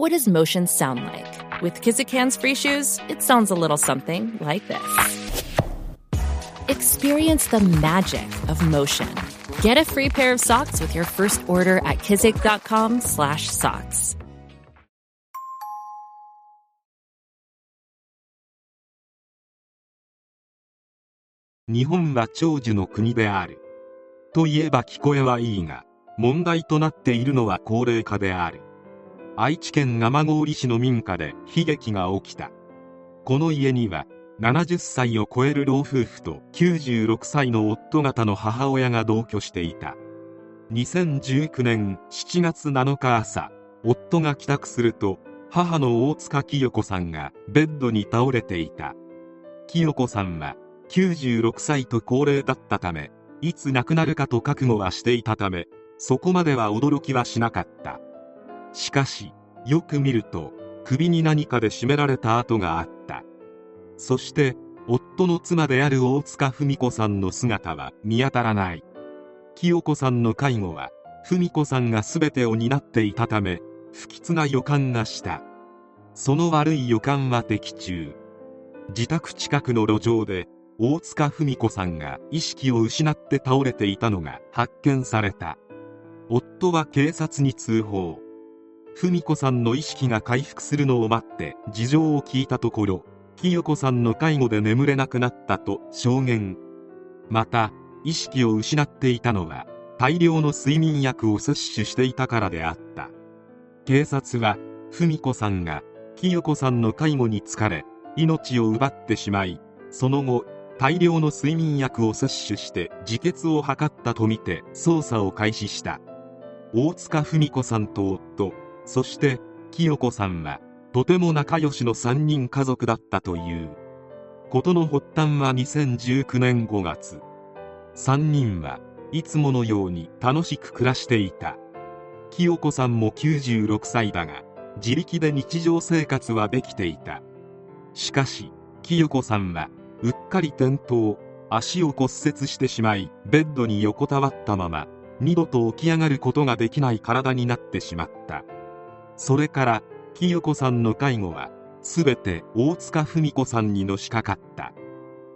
What does motion sound like? With Kizikans free shoes, it sounds a little something like this. Experience the magic of motion. Get a free pair of socks with your first order at kizik.com/socks. 日本は長寿の国である。といえば聞こえはいいが、問題となっているのは高齢化である。愛知県蒲郡市の民家で悲劇が起きた。この家には、70歳を超える老夫婦と96歳の夫方の母親が同居していた。2019年7月7日朝、夫が帰宅すると、母の大塚清子さんがベッドに倒れていた。清子さんは96歳と高齢だったため、いつ亡くなるかと覚悟はしていたため、そこまでは驚きはしなかった。しかし、よく見ると、首に何かで絞められた跡があった。そして、夫の妻である大塚文子さんの姿は見当たらない。清子さんの介護は、文子さんが全てを担っていたため、不吉な予感がした。その悪い予感は的中。自宅近くの路上で、大塚文子さんが意識を失って倒れていたのが発見された夫は警察に通報文子さんの意識が回復するのを待って事情を聞いたところ清子さんの介護で眠れなくなったと証言。また意識を失っていたのは大量の睡眠薬を摂取していたからであった。警察は文子さんが清子さんの介護に疲れ命を奪ってしまいその後大量の睡眠薬を摂取して自決を図ったとみて捜査を開始した。大塚文子さんと夫そして清子さんはとても仲良しの3人家族だったという。事の発端は2019年5月。3人はいつものように楽しく暮らしていた。清子さんも96歳だが自力で日常生活はできていた。しかし清子さんはうっかり転倒足を骨折してしまいベッドに横たわったまま二度と起き上がることができない体になってしまった。それから清子さんの介護は全て大塚文子さんにのしかかった。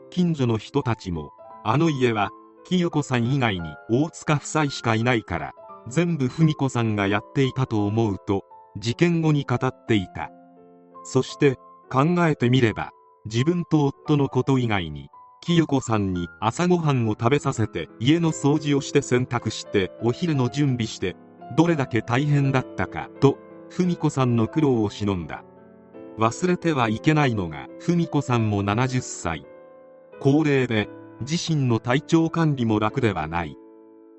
近所の人たちもあの家は清子さん以外に大塚夫妻しかいないから全部文子さんがやっていたと思うと事件後に語っていた。そして考えてみれば自分と夫のこと以外に清子さんに朝ごはんを食べさせて家の掃除をして洗濯してお昼の準備してどれだけ大変だったかと文子さんの苦労を忍んだ。忘れてはいけないのが文子さんも70歳。高齢で自身の体調管理も楽ではない。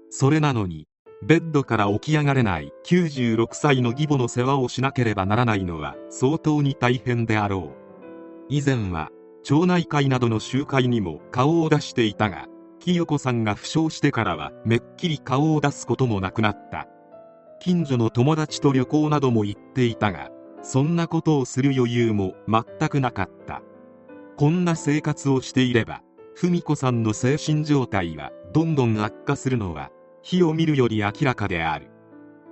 それなのにベッドから起き上がれない96歳の義母の世話をしなければならないのは相当に大変であろう。以前は町内会などの集会にも顔を出していたが清子さんが負傷してからはめっきり顔を出すこともなくなった。近所の友達と旅行なども行っていたがそんなことをする余裕も全くなかった。こんな生活をしていれば文子さんの精神状態はどんどん悪化するのは火を見るより明らかである。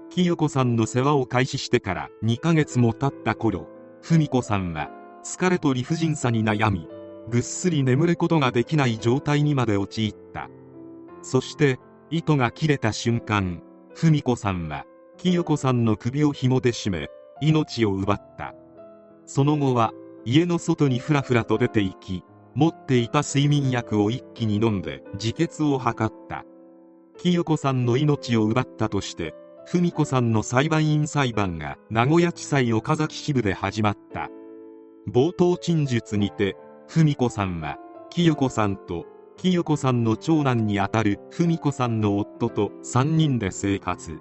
清子さんの世話を開始してから2ヶ月も経った頃文子さんは疲れと理不尽さに悩みぐっすり眠ることができない状態にまで陥った。そして糸が切れた瞬間文子さんは清子さんの首を紐で締め命を奪った。その後は家の外にふらふらと出て行き持っていた睡眠薬を一気に飲んで自決を図った。清子さんの命を奪ったとして文子さんの裁判員裁判が名古屋地裁岡崎支部で始まった。冒頭陳述にて文子さんは清子さんと清子さんの長男にあたる文子さんの夫と3人で生活。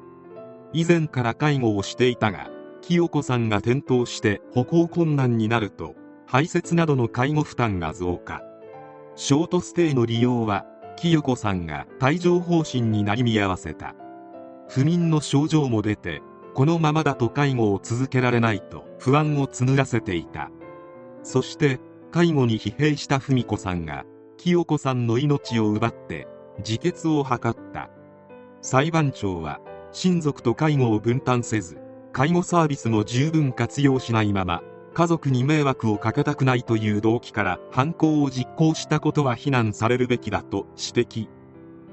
以前から介護をしていたが清子さんが転倒して歩行困難になると排泄などの介護負担が増加。ショートステイの利用は清子さんが帯状疱疹になり見合わせた。不眠の症状も出てこのままだと介護を続けられないと不安を募らせていた。そして介護に疲弊した文子さんが清子さんの命を奪って自決を図った。裁判長は親族と介護を分担せず介護サービスも十分活用しないまま家族に迷惑をかけたくないという動機から犯行を実行したことは非難されるべきだと指摘。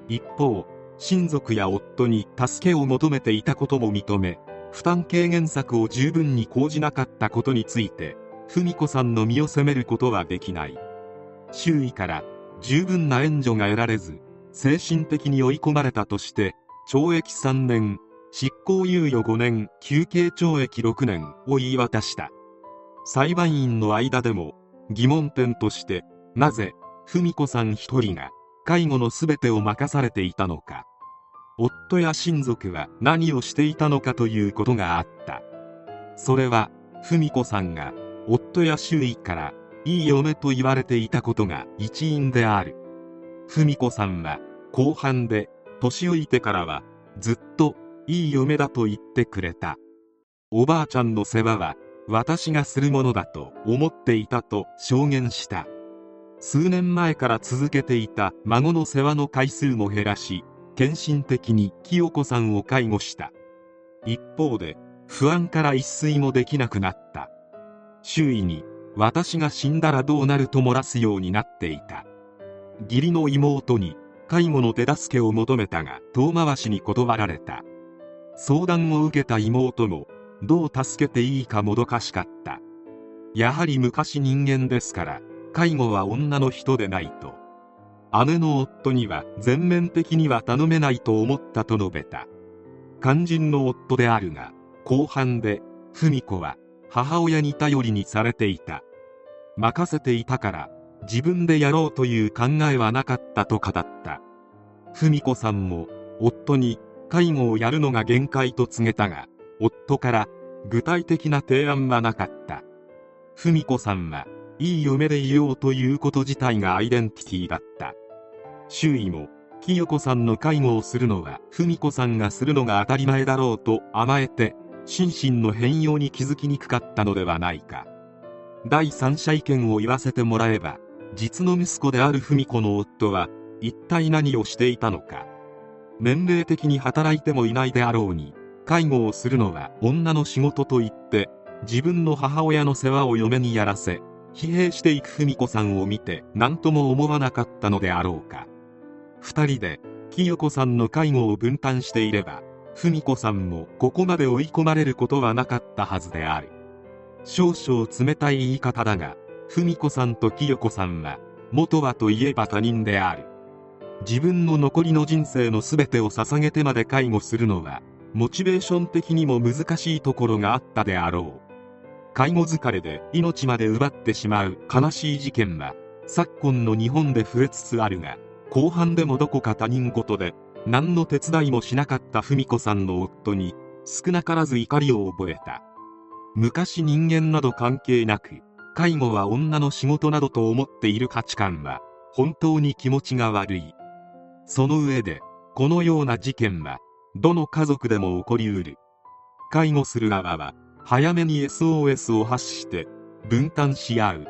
一方親族や夫に助けを求めていたことも認め負担軽減策を十分に講じなかったことについて文子さんの身を責めることはできない。周囲から十分な援助が得られず精神的に追い込まれたとして懲役3年執行猶予5年休刑懲役6年を言い渡した。裁判員の間でも疑問点としてなぜ文子さん一人が介護の全てを任されていたのか。夫や親族は何をしていたのかということがあった。それは文子さんが夫や周囲からいい嫁と言われていたことが一因である。文子さんは後半で年老いてからはずっといい嫁だと言ってくれた。おばあちゃんの世話は私がするものだと思っていたと証言した。数年前から続けていた孫の世話の回数も減らし献身的に清子さんを介護した。一方で不安から一睡もできなくなった。周囲に私が死んだらどうなると漏らすようになっていた。義理の妹に介護の手助けを求めたが遠回しに断られた。相談を受けた妹もどう助けていいかもどかしかった。やはり昔人間ですから介護は女の人でないと。姉の夫には全面的には頼めないと思ったと述べた。肝心の夫であるが後半で文子は母親に頼りにされていた。任せていたから自分でやろうという考えはなかったと語った。文子さんも夫に介護をやるのが限界と告げたが夫から具体的な提案はなかった。文子さんはいい嫁でいようということ自体がアイデンティティだった。周囲も清子さんの介護をするのは文子さんがするのが当たり前だろうと甘えて心身の変容に気づきにくかったのではないか。第三者意見を言わせてもらえば実の息子である文子の夫は一体何をしていたのか。年齢的に働いてもいないであろうに介護をするのは女の仕事と言って自分の母親の世話を嫁にやらせ疲弊していく文子さんを見て何とも思わなかったのであろうか。二人で清子さんの介護を分担していれば文子さんもここまで追い込まれることはなかったはずである。少々冷たい言い方だが文子さんと清子さんは元はといえば他人である。自分の残りの人生の全てを捧げてまで介護するのはモチベーション的にも難しいところがあったであろう。介護疲れで命まで奪ってしまう悲しい事件は昨今の日本で増えつつあるが後半でもどこか他人事で何の手伝いもしなかった文子さんの夫に少なからず怒りを覚えた。昔人間など関係なく介護は女の仕事などと思っている価値観は本当に気持ちが悪い。その上でこのような事件はどの家族でも起こりうる介護する側は早めに SOS を発して分担し合う。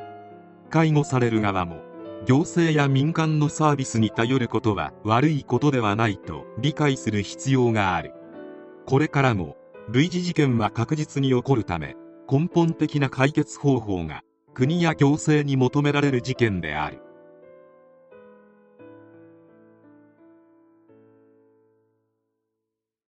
介護される側も行政や民間のサービスに頼ることは悪いことではないと理解する必要があるこれからも類似事件は確実に起こるため根本的な解決方法が国や行政に求められる事件である。